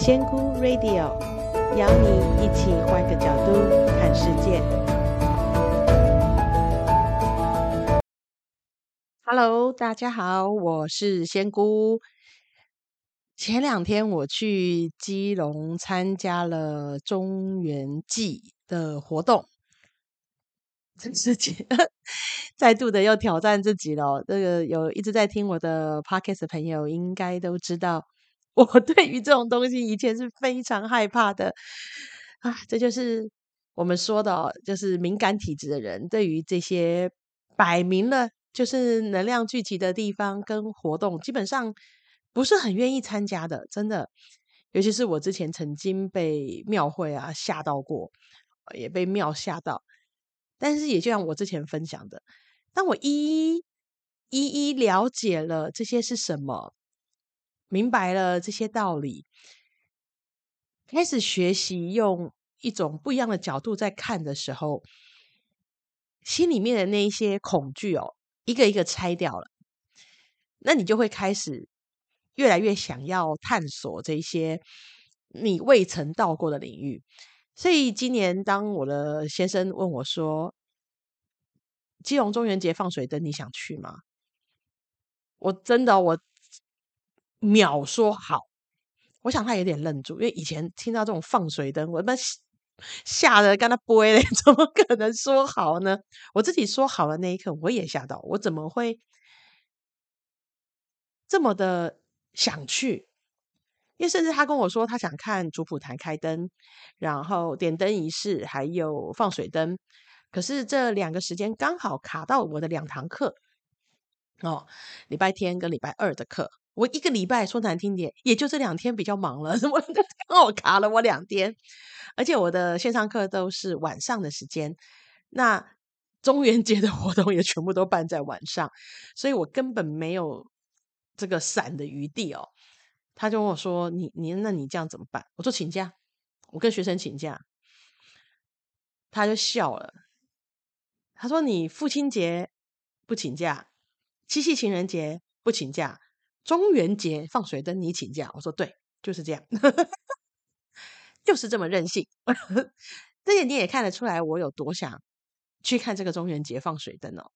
仙姑 Radio 邀你一起换个角度看世界。Hello，大家好，我是仙姑。前两天我去基隆参加了中原祭的活动，自己 再度的又挑战自己了。这个有一直在听我的 Podcast 的朋友应该都知道。我 对于这种东西以前是非常害怕的啊，这就是我们说的，就是敏感体质的人对于这些摆明了就是能量聚集的地方跟活动，基本上不是很愿意参加的，真的。尤其是我之前曾经被庙会啊吓到过，也被庙吓到。但是也就像我之前分享的，当我一一一一了解了这些是什么。明白了这些道理，开始学习用一种不一样的角度在看的时候，心里面的那一些恐惧哦，一个一个拆掉了，那你就会开始越来越想要探索这些你未曾到过的领域。所以今年，当我的先生问我说：“基隆中元节放水灯，你想去吗？”我真的我。秒说好，我想他有点愣住，因为以前听到这种放水灯，我他妈吓得跟他不会嘞，怎么可能说好呢？我自己说好了那一刻，我也吓到，我怎么会这么的想去？因为甚至他跟我说，他想看主普坛开灯，然后点灯仪式，还有放水灯，可是这两个时间刚好卡到我的两堂课哦，礼拜天跟礼拜二的课。我一个礼拜说难听点，也就这两天比较忙了，我刚好卡了我两天，而且我的线上课都是晚上的时间，那中元节的活动也全部都办在晚上，所以我根本没有这个散的余地哦。他就跟我说：“你你那你这样怎么办？”我说：“请假，我跟学生请假。”他就笑了，他说：“你父亲节不请假，七夕情人节不请假。”中元节放水灯，你请假？我说对，就是这样，就是这么任性。这点你也看得出来，我有多想去看这个中元节放水灯哦。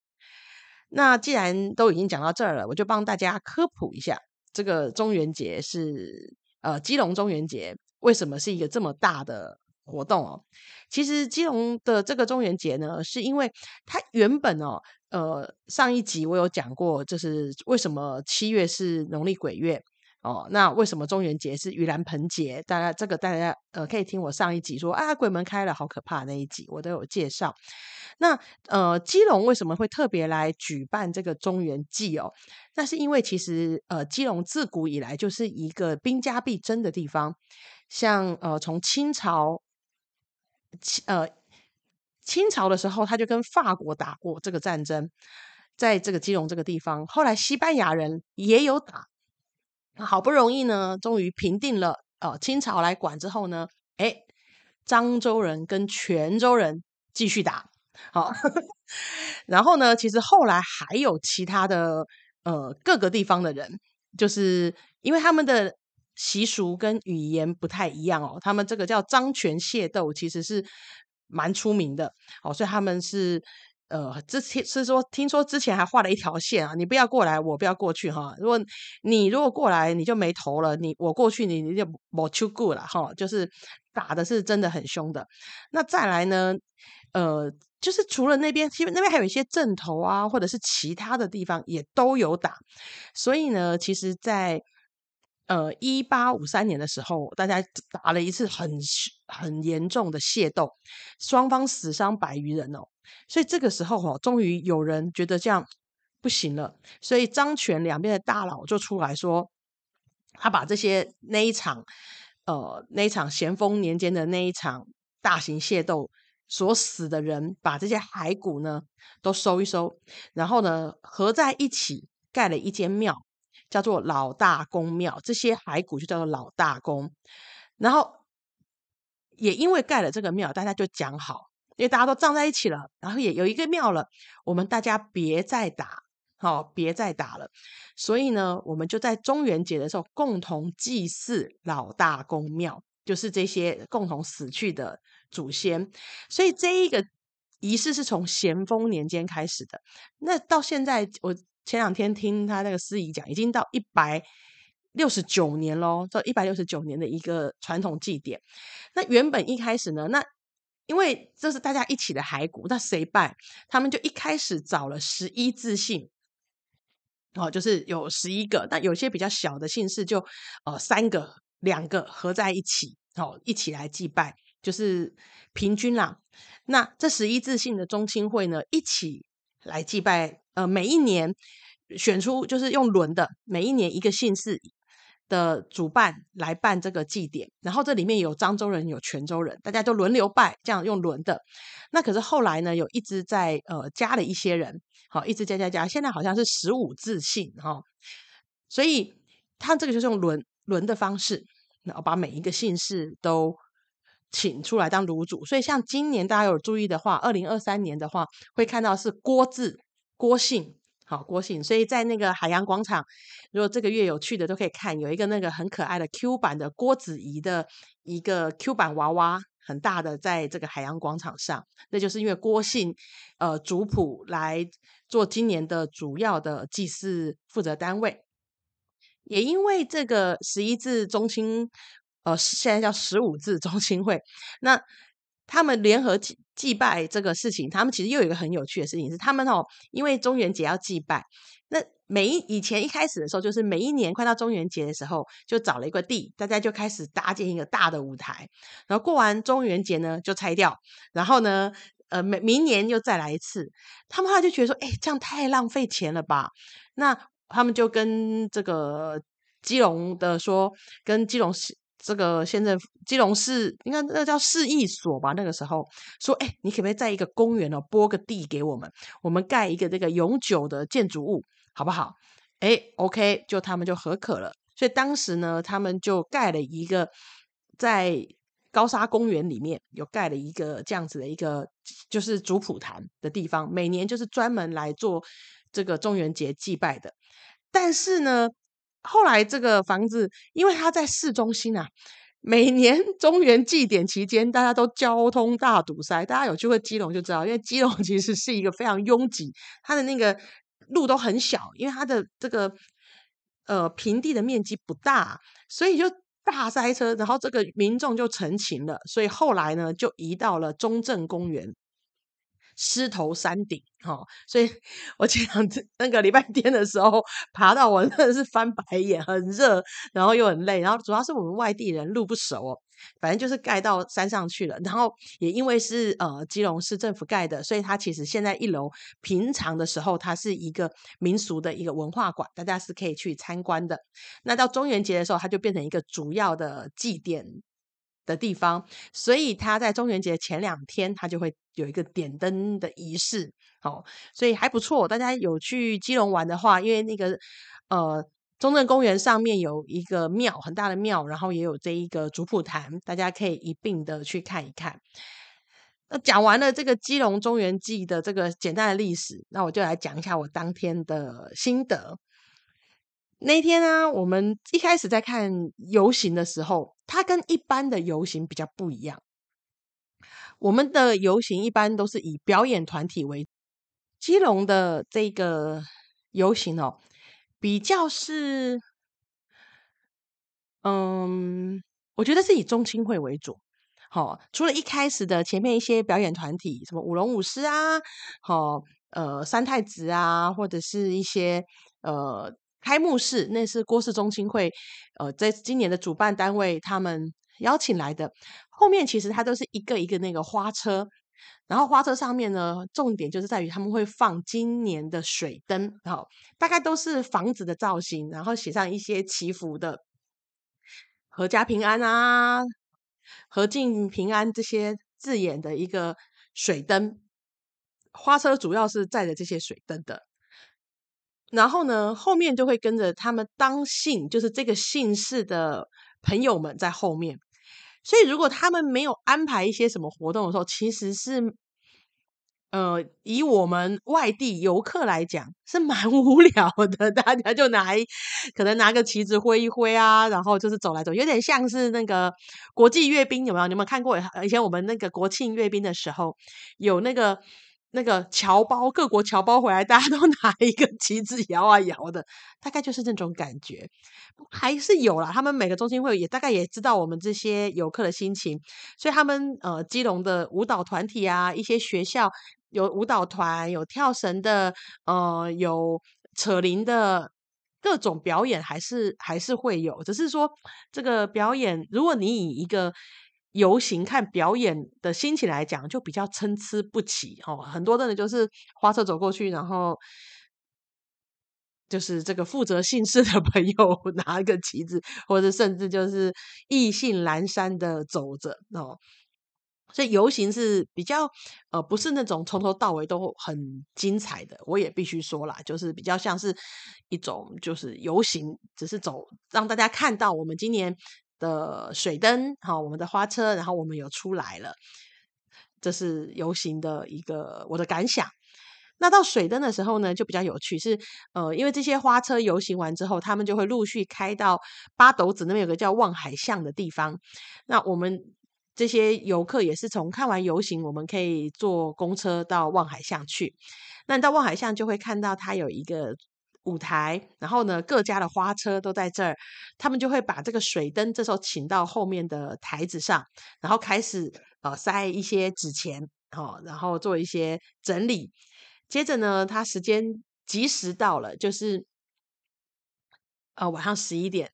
那既然都已经讲到这儿了，我就帮大家科普一下，这个中元节是呃基隆中元节为什么是一个这么大的活动哦？其实基隆的这个中元节呢，是因为它原本哦。呃，上一集我有讲过，就是为什么七月是农历鬼月哦？那为什么中元节是盂兰盆节？大家这个大家呃可以听我上一集说啊，鬼门开了，好可怕那一集我都有介绍。那呃，基隆为什么会特别来举办这个中元祭哦？那是因为其实呃，基隆自古以来就是一个兵家必争的地方，像呃从清朝，呃。清朝的时候，他就跟法国打过这个战争，在这个基隆这个地方。后来西班牙人也有打，好不容易呢，终于平定了。呃，清朝来管之后呢，哎，漳州人跟泉州人继续打。好，然后呢，其实后来还有其他的呃各个地方的人，就是因为他们的习俗跟语言不太一样哦，他们这个叫漳泉械斗，其实是。蛮出名的哦，所以他们是呃，之前是说，听说之前还画了一条线啊，你不要过来，我不要过去哈。如果你如果过来，你就没头了；你我过去，你你就没出过了哈。就是打的是真的很凶的。那再来呢，呃，就是除了那边，其实那边还有一些镇头啊，或者是其他的地方也都有打。所以呢，其实，在呃，一八五三年的时候，大家打了一次很很严重的械斗，双方死伤百余人哦。所以这个时候哦，终于有人觉得这样不行了，所以张权两边的大佬就出来说，他把这些那一场呃那一场咸丰年间的那一场大型械斗所死的人，把这些骸骨呢都收一收，然后呢合在一起盖了一间庙。叫做老大公庙，这些骸骨就叫做老大公。然后也因为盖了这个庙，大家就讲好，因为大家都葬在一起了，然后也有一个庙了，我们大家别再打好，别再打了。所以呢，我们就在中元节的时候共同祭祀老大公庙，就是这些共同死去的祖先。所以这一个仪式是从咸丰年间开始的。那到现在，我前两天听他那个司仪讲，已经到一百六十九年喽，到一百六十九年的一个传统祭典。那原本一开始呢，那因为这是大家一起的骸骨，那谁拜？他们就一开始找了十一字姓。哦，就是有十一个，但有些比较小的姓氏就呃三个、两个合在一起，哦，一起来祭拜，就是平均啦。那这十一字姓的宗亲会呢，一起来祭拜，呃，每一年选出就是用轮的，每一年一个姓氏的主办来办这个祭典，然后这里面有漳州人，有泉州人，大家都轮流拜，这样用轮的。那可是后来呢，有一直在呃加了一些人。好，一直加加加，现在好像是十五字姓哈，所以他这个就是用轮轮的方式，然后把每一个姓氏都请出来当炉主。所以像今年大家有注意的话，二零二三年的话，会看到是郭字郭姓，好郭姓。所以在那个海洋广场，如果这个月有去的都可以看，有一个那个很可爱的 Q 版的郭子仪的一个 Q 版娃娃。很大的，在这个海洋广场上，那就是因为郭姓呃族谱来做今年的主要的祭祀负责单位，也因为这个十一字中心，呃，现在叫十五字中心会，那他们联合祭祭拜这个事情，他们其实又有一个很有趣的事情是，他们哦，因为中元节要祭拜，那。每一以前一开始的时候，就是每一年快到中元节的时候，就找了一个地，大家就开始搭建一个大的舞台，然后过完中元节呢就拆掉，然后呢，呃，明明年又再来一次。他们后来就觉得说，哎，这样太浪费钱了吧？那他们就跟这个基隆的说，跟基隆市这个县政府，基隆市应该那叫市役所吧？那个时候说，哎，你可不可以在一个公园哦拨个地给我们，我们盖一个这个永久的建筑物？好不好？哎，OK，就他们就合可了。所以当时呢，他们就盖了一个在高沙公园里面有盖了一个这样子的一个，就是主普坛的地方，每年就是专门来做这个中元节祭拜的。但是呢，后来这个房子因为它在市中心啊，每年 中原祭典期间，大家都交通大堵塞。大家有去过基隆就知道，因为基隆 其实是一个非常拥挤，它的那个。路都很小，因为它的这个呃平地的面积不大，所以就大塞车，然后这个民众就成情了，所以后来呢就移到了中正公园。狮头山顶，哈、所以 我前两次那个礼拜天的时候爬到，我真的是翻白眼，很热，然后又很累，然后主要是我们外地人路不熟哦，反正就是盖到山上去了，然后也因为是呃基隆市政府盖的，所以它其实现在一楼平常的时候它是一个民俗的一个文化馆，大家是可以去参观的。那到中元节的时候，它就变成一个主要的祭典的地方，所以他在中元节前两天，他就会有一个点灯的仪式，哦，所以还不错。大家有去基隆玩的话，因为那个呃中正公园上面有一个庙，很大的庙，然后也有这一个主普坛，大家可以一并的去看一看。那讲完了这个基隆中元祭的这个简单的历史，那我就来讲一下我当天的心得。那天呢，我们一开始在看游行的时候，它跟一般的游行比较不一样。我们的游行一般都是以表演团体为，基隆的这个游行哦，比较是，嗯，我觉得是以中青会为主。好，除了一开始的前面一些表演团体，什么舞龙舞狮啊，好，呃，三太子啊，或者是一些呃。开幕式那是郭氏中心会，呃，在今年的主办单位他们邀请来的。后面其实它都是一个一个那个花车，然后花车上面呢，重点就是在于他们会放今年的水灯，好大概都是房子的造型，然后写上一些祈福的“阖家平安”啊，“阖境平安”这些字眼的一个水灯。花车主要是载着这些水灯的。然后呢，后面就会跟着他们当姓，就是这个姓氏的朋友们在后面。所以，如果他们没有安排一些什么活动的时候，其实是呃，以我们外地游客来讲，是蛮 无聊的。大家就拿一，可能拿个旗子挥一挥啊，然后就是走来走，有点像是那个国际阅兵，有没有？你有没有看过？以前我们那个国庆阅兵的时候，有那个。那个侨胞，各国侨胞回来，大家都 拿一个旗子摇啊摇的，大概就是那种感觉，还是有啦。他们每个中心会也大概也知道我们这些游客的心情，所以他们呃，基隆的舞蹈团体啊，一些学校有舞蹈团，有跳绳的，呃，有扯铃的，各种表演还是还是会有，只是说这个表演，如果你以一个。游行看表演的心情来讲，就比较参差不齐哦。很多的人就是花车走过去，然后就是这个负责姓氏的朋友 拿一个旗子，或者甚至就是意兴阑珊的走着哦。所以游行是比较呃，不是那种从头到尾都很精彩的。我也必须说啦，就是比较像是一种就是游行，只是走让大家看到我们今年。的水灯，好，我们的花车，然后我们有出来了，这是游行的一个我的感想。那到水灯的时候呢，就比较有趣，是呃，因为这些花车游行完之后，他们就会陆续开到八斗子那边有个叫望海巷的地方。那我们这些游客也是从看完游行，我们可以坐公车到望海巷去。那到望海巷就会看到它有一个。舞台，然后呢，各家的花车都在这儿，他们就会把这个水灯这时候请到后面的台子上，然后开始呃塞一些纸钱，哦，然后做一些整理。接着呢，他时间及时到了，就是呃晚上十一点，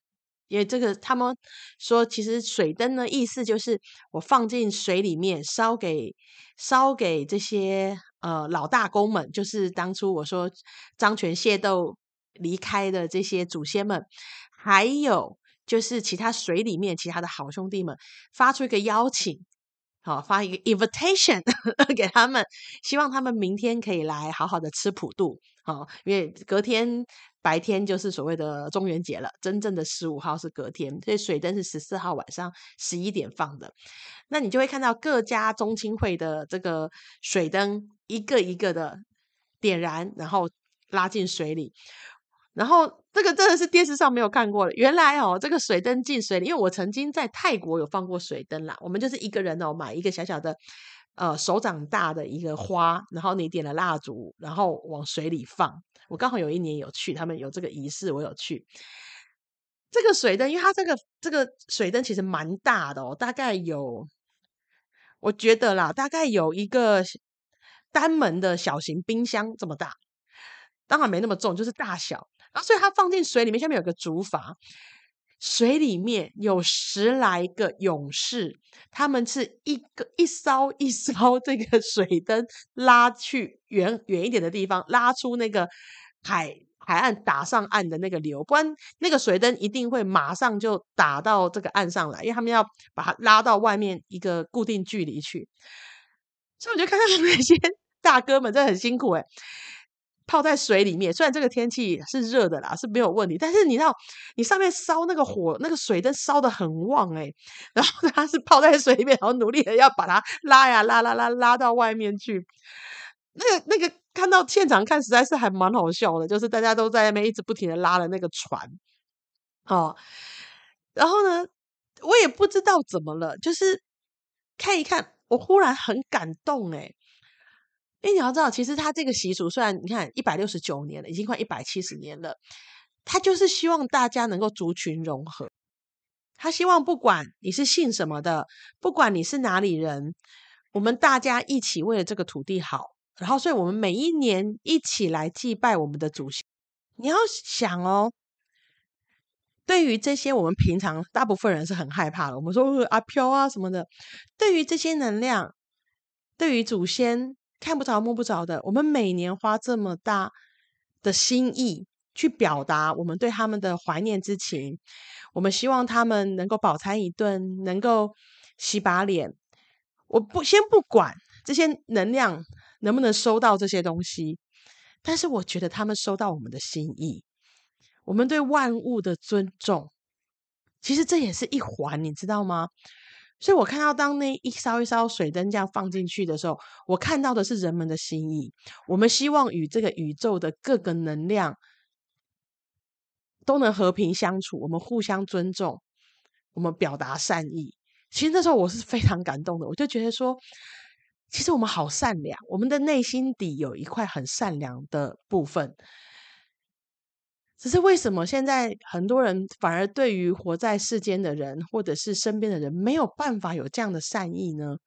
因为这个他们说，其实水灯呢意思就是我放进水里面烧给烧给这些。呃，老大公们就是当初我说张权械斗离开的这些祖先们，还有就是其他水里面其他的好兄弟们，发出一个邀请，好，发一个 invitation 给他们，希望他们明天可以来好好的吃普渡，好，因为隔天。白天就是所谓的中元节了，真正的十五号是隔天，所以水灯是十四号晚上十一点放的。那你就会看到各家宗亲会的这个水灯一个一个的点燃，然后拉进水里。然后这个真的是电视上没有看过的，原来哦，这个水灯进水里，因为我曾经在泰国有放过水灯啦。我们就是一个人哦，买一个小小的呃手掌大的一个花，然后你点了蜡烛，然后往水里放。我刚好有一年有去，他们有这个仪式，我有去。这个水灯，因为它这个这个水灯其实蛮大的哦，大概有，我觉得啦，大概有一个单门的小型冰箱这么大，当然没那么重，就是大小。然后所以它放进水里面，下面有个竹筏。水里面有十来个勇士，他们是一个一艘一艘这个水灯拉去远远一点的地方，拉出那个海海岸打上岸的那个流，不然那个水灯一定会马上就打到这个岸上来，因为他们要把它拉到外面一个固定距离去。所以我就看到那些 大哥们真的很辛苦诶、欸泡在水里面，虽然这个天气是热的啦，是没有问题。但是你知道，你上面烧那个火，那个水灯烧得很旺诶，然后它是泡在水里面，然后努力的要把它拉呀拉拉拉拉到外面去。那个那个看到现场看，实在是还蛮好笑的，就是大家都在那边一直不停的拉了那个船，哦，然后呢，我也不知道怎么了，就是看一看，我忽然很感动诶。因为你要知道，其实他这个习俗虽然你看一百六十九年了，已经快一百七十年了，他就是希望大家能够族群融合。他希望不管你是姓什么的，不管你是哪里人，我们大家一起为了这个土地好。然后，所以我们每一年一起来祭拜我们的祖先。你要想哦，对于这些我们平常大部分人是很害怕的，我们说阿飘啊什么的。对于这些能量，对于祖先。看不着摸不着的，我们每年花这么大的心意去表达我们对他们的怀念之情，我们希望他们能够饱餐一顿，能够洗把脸。我不先不管这些能量能不能收到这些东西，但是我觉得他们收到我们的心意，我们对万物的尊重，其实这也是一环，你知道吗？所以我看到当那一艘一艘水灯这样放进去的时候，我看到的是人们的心意。我们希望与这个宇宙的各个能量都能和平相处，我们互相尊重，我们表达善意。其实那时候我是非常感动的，我就觉得说，其实我们好善良，我们的内心底有一块很善良的部分。只是为什么现在很多人反而对于活在世间的人，或者是身边的人，没有办法有这样的善意呢？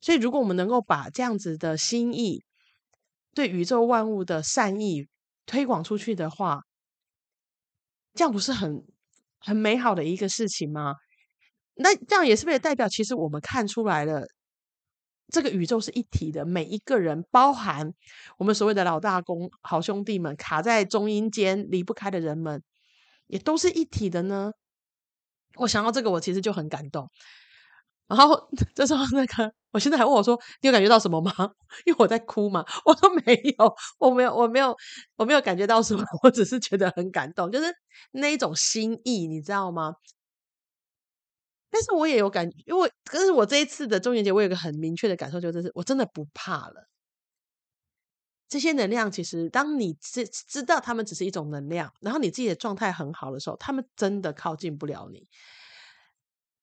所以，如果我们能够把这样子的心意，对宇宙万物的善意推广出去的话，这样不是很很美好的一个事情吗？那这样也是不是代表，其实我们看出来了？这个宇宙是一体的，每一个人，包含我们所谓的老大公、好兄弟们，卡在中阴间离不开的人们，也都是一体的呢。我想到这个，我其实就很感动。然后 这时候，那个我现在还问我说：“你有感觉到什么吗？” 因为我在哭嘛。我说：“没有，我没有，我没有，我没有感觉到什么，我只是觉得很感动，就是那一种心意，你知道吗？”但是我也有感，因为可是我这一次的中元节，我有个很明确的感受，就是我真的不怕了。这些能量其实，当你知知道他们只是一种能量，然后你自己的状态很好的时候，他们真的靠近不了你，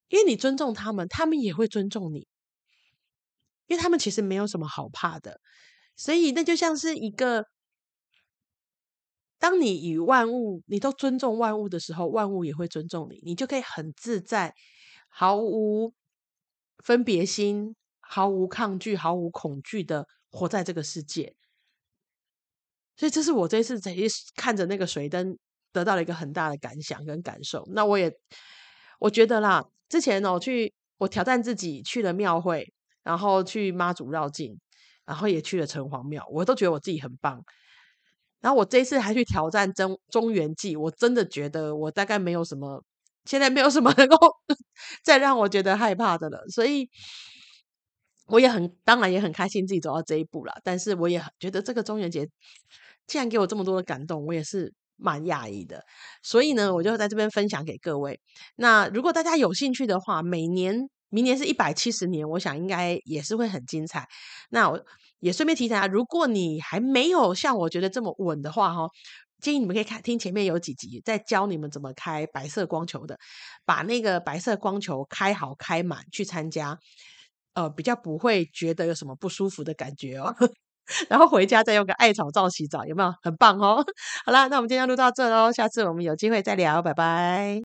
因为你尊重他们，他们也会尊重你，因为他们其实没有什么好怕的。所以那就像是一个，当你与万物，你都尊重万物的时候，万物也会尊重你，你就可以很自在。毫无分别心，毫无抗拒，毫无恐惧的活在这个世界。所以，这是我这次在看着那个水灯，得到了一个很大的感想跟感受。那我也我觉得啦，之前呢，我去我挑战自己去了庙会，然后去妈祖绕境，然后也去了城隍庙，我都觉得我自己很棒。然后我这一次还去挑战中中原祭，我真的觉得我大概没有什么。现在没有什么能够 再让我觉得害怕的了，所以我也很当然也很开心自己走到这一步了。但是我也觉得这个中元节既然给我这么多的感动，我也是蛮讶异的。所以呢，我就在这边分享给各位。那如果大家有兴趣的话，每年明年是一百七十年，我想应该也是会很精彩。那我也顺便提醒大家，如果你还没有像我觉得这么稳的话，哈。建议你们可以看听前面有几集，在教你们怎么开白色光球的，把那个白色光球开好开满去参加，呃，比较不会觉得有什么不舒服的感觉哦。然后回家再用个艾草皂洗澡，有没有很棒哦？好啦，那我们今天就录到这喽，下次我们有机会再聊，拜拜。